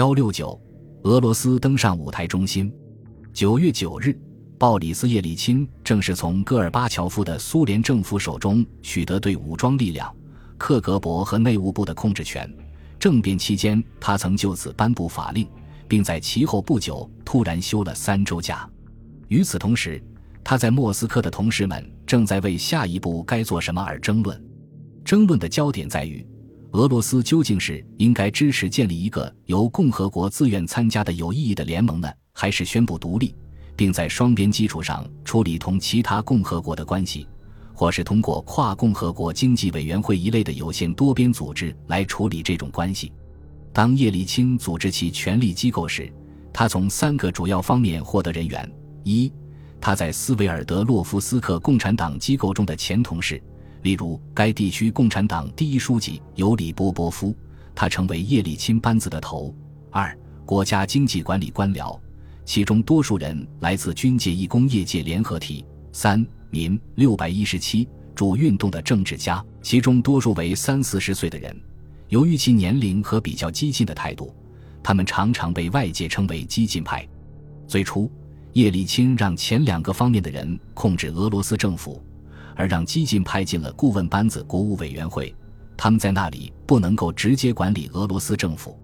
幺六九，俄罗斯登上舞台中心。九月九日，鲍里斯·叶利钦正是从戈尔巴乔夫的苏联政府手中取得对武装力量、克格勃和内务部的控制权。政变期间，他曾就此颁布法令，并在其后不久突然休了三周假。与此同时，他在莫斯科的同事们正在为下一步该做什么而争论。争论的焦点在于。俄罗斯究竟是应该支持建立一个由共和国自愿参加的有意义的联盟呢，还是宣布独立，并在双边基础上处理同其他共和国的关系，或是通过跨共和国经济委员会一类的有限多边组织来处理这种关系？当叶利钦组织其权力机构时，他从三个主要方面获得人员：一，他在斯维尔德洛夫斯克共产党机构中的前同事。例如，该地区共产党第一书记尤里·波波夫，他成为叶利钦班子的头。二、国家经济管理官僚，其中多数人来自军界一工业界联合体。三、民六百一十七主运动的政治家，其中多数为三四十岁的人。由于其年龄和比较激进的态度，他们常常被外界称为激进派。最初，叶利钦让前两个方面的人控制俄罗斯政府。而让激进派进了顾问班子国务委员会，他们在那里不能够直接管理俄罗斯政府。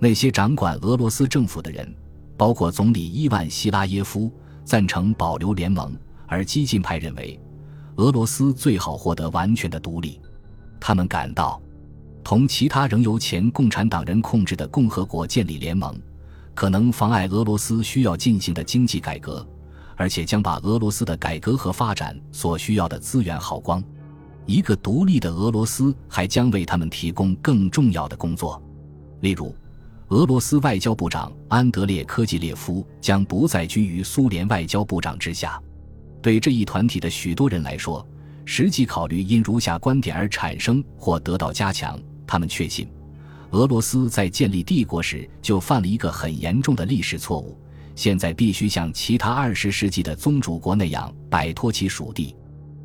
那些掌管俄罗斯政府的人，包括总理伊万希拉耶夫，赞成保留联盟；而激进派认为，俄罗斯最好获得完全的独立。他们感到，同其他仍由前共产党人控制的共和国建立联盟，可能妨碍俄罗斯需要进行的经济改革。而且将把俄罗斯的改革和发展所需要的资源耗光。一个独立的俄罗斯还将为他们提供更重要的工作，例如，俄罗斯外交部长安德烈科季列夫将不再居于苏联外交部长之下。对这一团体的许多人来说，实际考虑因如下观点而产生或得到加强。他们确信，俄罗斯在建立帝国时就犯了一个很严重的历史错误。现在必须像其他二十世纪的宗主国那样摆脱其属地。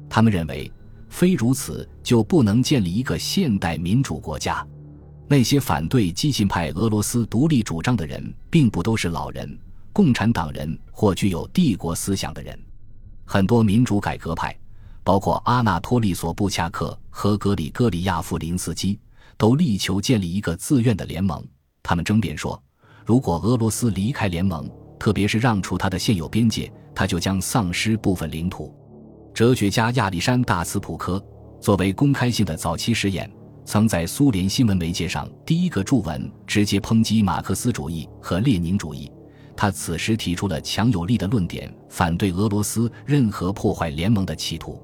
他们认为，非如此就不能建立一个现代民主国家。那些反对激进派俄罗斯独立主张的人，并不都是老人、共产党人或具有帝国思想的人。很多民主改革派，包括阿纳托利·索布恰克和格里戈里亚夫·林斯基，都力求建立一个自愿的联盟。他们争辩说，如果俄罗斯离开联盟，特别是让出他的现有边界，他就将丧失部分领土。哲学家亚历山大·斯普科作为公开性的早期实验，曾在苏联新闻媒介上第一个著文直接抨击马克思主义和列宁主义。他此时提出了强有力的论点，反对俄罗斯任何破坏联盟的企图。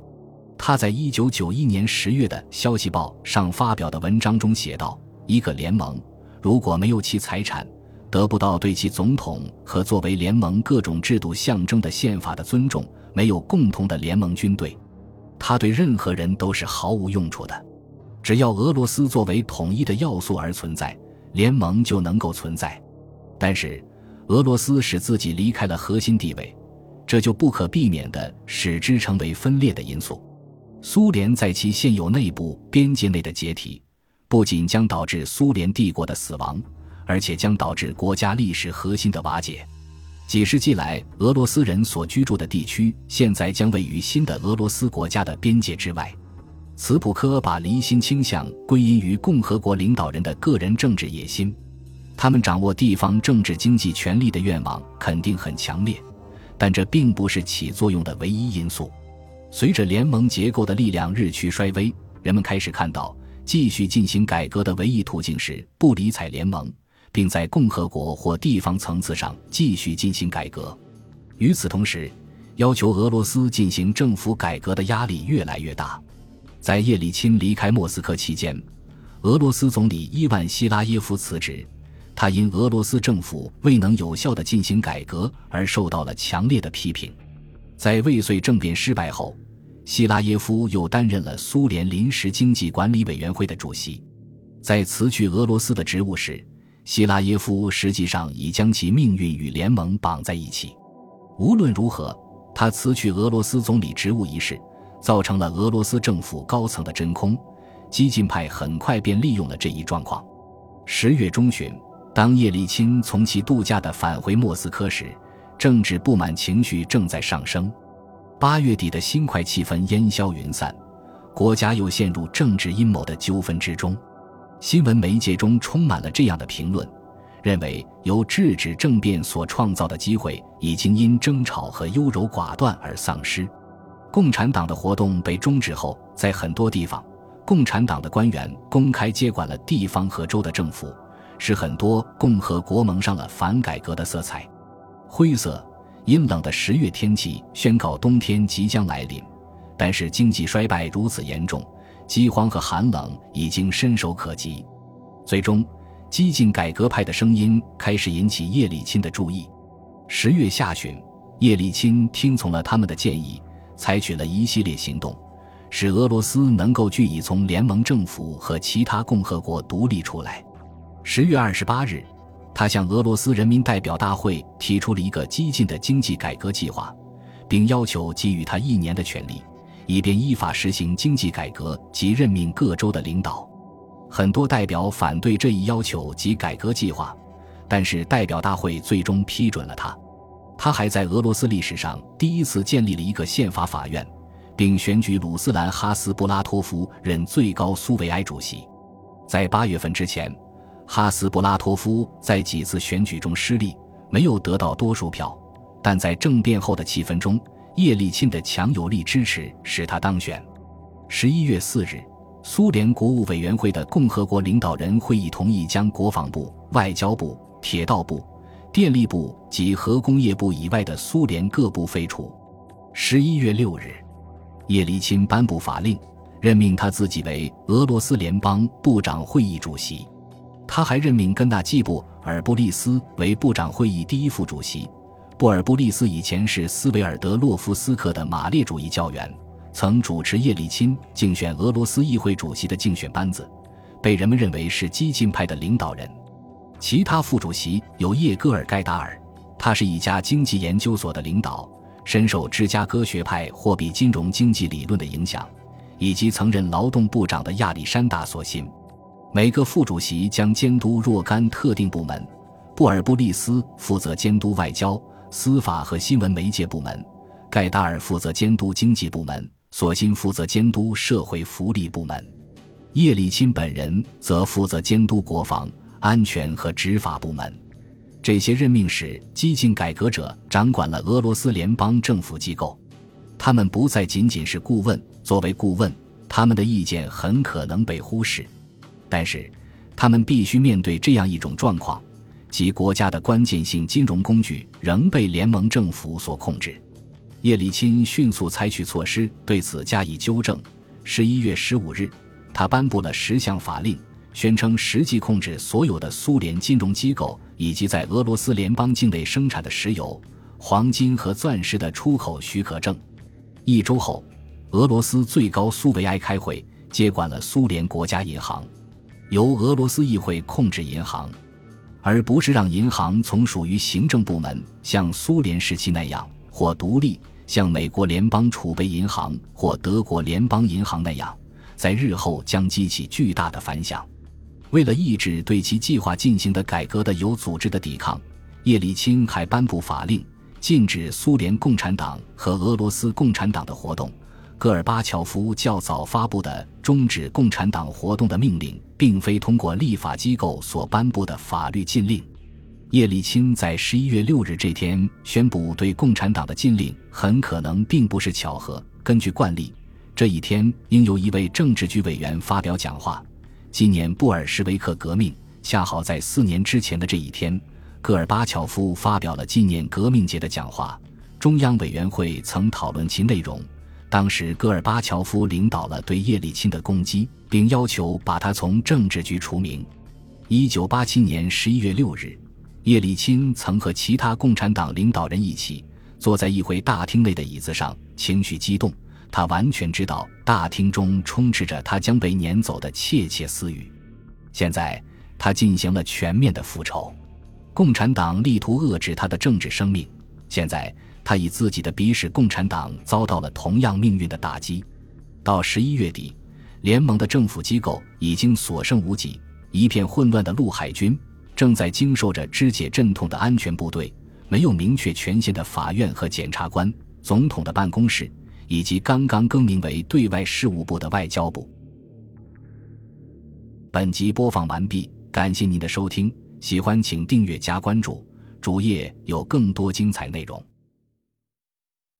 他在一九九一年十月的《消息报》上发表的文章中写道：“一个联盟如果没有其财产。”得不到对其总统和作为联盟各种制度象征的宪法的尊重，没有共同的联盟军队，他对任何人都是毫无用处的。只要俄罗斯作为统一的要素而存在，联盟就能够存在。但是，俄罗斯使自己离开了核心地位，这就不可避免地使之成为分裂的因素。苏联在其现有内部边界内的解体，不仅将导致苏联帝国的死亡。而且将导致国家历史核心的瓦解。几世纪来，俄罗斯人所居住的地区现在将位于新的俄罗斯国家的边界之外。茨普科把离心倾向归因于共和国领导人的个人政治野心，他们掌握地方政治经济权力的愿望肯定很强烈，但这并不是起作用的唯一因素。随着联盟结构的力量日趋衰微，人们开始看到继续进行改革的唯一途径是不理睬联盟。并在共和国或地方层次上继续进行改革。与此同时，要求俄罗斯进行政府改革的压力越来越大。在叶利钦离开莫斯科期间，俄罗斯总理伊万希拉耶夫辞职，他因俄罗斯政府未能有效地进行改革而受到了强烈的批评。在未遂政变失败后，希拉耶夫又担任了苏联临时经济管理委员会的主席。在辞去俄罗斯的职务时，希拉耶夫实际上已将其命运与联盟绑在一起。无论如何，他辞去俄罗斯总理职务一事，造成了俄罗斯政府高层的真空。激进派很快便利用了这一状况。十月中旬，当叶利钦从其度假的返回莫斯科时，政治不满情绪正在上升。八月底的新快气氛烟消云散，国家又陷入政治阴谋的纠纷之中。新闻媒介中充满了这样的评论，认为由制止政变所创造的机会已经因争吵和优柔寡断而丧失。共产党的活动被终止后，在很多地方，共产党的官员公开接管了地方和州的政府。使很多共和国蒙上了反改革的色彩，灰色、阴冷的十月天气宣告冬天即将来临。但是经济衰败如此严重，饥荒和寒冷已经伸手可及。最终，激进改革派的声音开始引起叶利钦的注意。十月下旬，叶利钦听从了他们的建议，采取了一系列行动，使俄罗斯能够据以从联盟政府和其他共和国独立出来。十月二十八日，他向俄罗斯人民代表大会提出了一个激进的经济改革计划，并要求给予他一年的权利，以便依法实行经济改革及任命各州的领导。很多代表反对这一要求及改革计划，但是代表大会最终批准了他。他还在俄罗斯历史上第一次建立了一个宪法法院，并选举鲁斯兰·哈斯布拉托夫任最高苏维埃主席。在八月份之前。哈斯布拉托夫在几次选举中失利，没有得到多数票，但在政变后的气氛中，叶利钦的强有力支持使他当选。十一月四日，苏联国务委员会的共和国领导人会议同意将国防部、外交部、铁道部、电力部及核工业部以外的苏联各部废除。十一月六日，叶利钦颁布法令，任命他自己为俄罗斯联邦部长会议主席。他还任命根纳季布尔布利斯为部长会议第一副主席。布尔布利斯以前是斯维尔德洛夫斯克的马列主义教员，曾主持叶利钦竞选俄罗斯议会主席的竞选班子，被人们认为是激进派的领导人。其他副主席有叶戈尔盖达尔，他是一家经济研究所的领导，深受芝加哥学派货币金融经济理论的影响，以及曾任劳动部长的亚历山大·索辛。每个副主席将监督若干特定部门，布尔布利斯负责监督外交、司法和新闻媒介部门，盖达尔负责监督经济部门，索辛负责监督社会福利部门，叶利钦本人则负责监督国防安全和执法部门。这些任命使激进改革者掌管了俄罗斯联邦政府机构，他们不再仅仅是顾问。作为顾问，他们的意见很可能被忽视。但是，他们必须面对这样一种状况，及国家的关键性金融工具仍被联盟政府所控制。叶利钦迅速采取措施对此加以纠正。十一月十五日，他颁布了十项法令，宣称实际控制所有的苏联金融机构以及在俄罗斯联邦境内生产的石油、黄金和钻石的出口许可证。一周后，俄罗斯最高苏维埃开会，接管了苏联国家银行。由俄罗斯议会控制银行，而不是让银行从属于行政部门，像苏联时期那样，或独立，像美国联邦储备银行或德国联邦银行那样，在日后将激起巨大的反响。为了抑制对其计划进行的改革的有组织的抵抗，叶利钦还颁布法令，禁止苏联共产党和俄罗斯共产党的活动。戈尔巴乔夫较早发布的终止共产党活动的命令，并非通过立法机构所颁布的法律禁令。叶利钦在十一月六日这天宣布对共产党的禁令，很可能并不是巧合。根据惯例，这一天应由一位政治局委员发表讲话。纪念布尔什维克革命，恰好在四年之前的这一天，戈尔巴乔夫发表了纪念革命节的讲话。中央委员会曾讨论其内容。当时，戈尔巴乔夫领导了对叶利钦的攻击，并要求把他从政治局除名。一九八七年十一月六日，叶利钦曾和其他共产党领导人一起坐在议会大厅内的椅子上，情绪激动。他完全知道大厅中充斥着他将被撵走的窃窃私语。现在，他进行了全面的复仇。共产党力图遏制他的政治生命。现在。他以自己的笔使共产党遭到了同样命运的打击。到十一月底，联盟的政府机构已经所剩无几，一片混乱的陆海军、正在经受着肢解阵痛的安全部队，没有明确权限的法院和检察官，总统的办公室，以及刚刚更名为对外事务部的外交部。本集播放完毕，感谢您的收听，喜欢请订阅加关注，主页有更多精彩内容。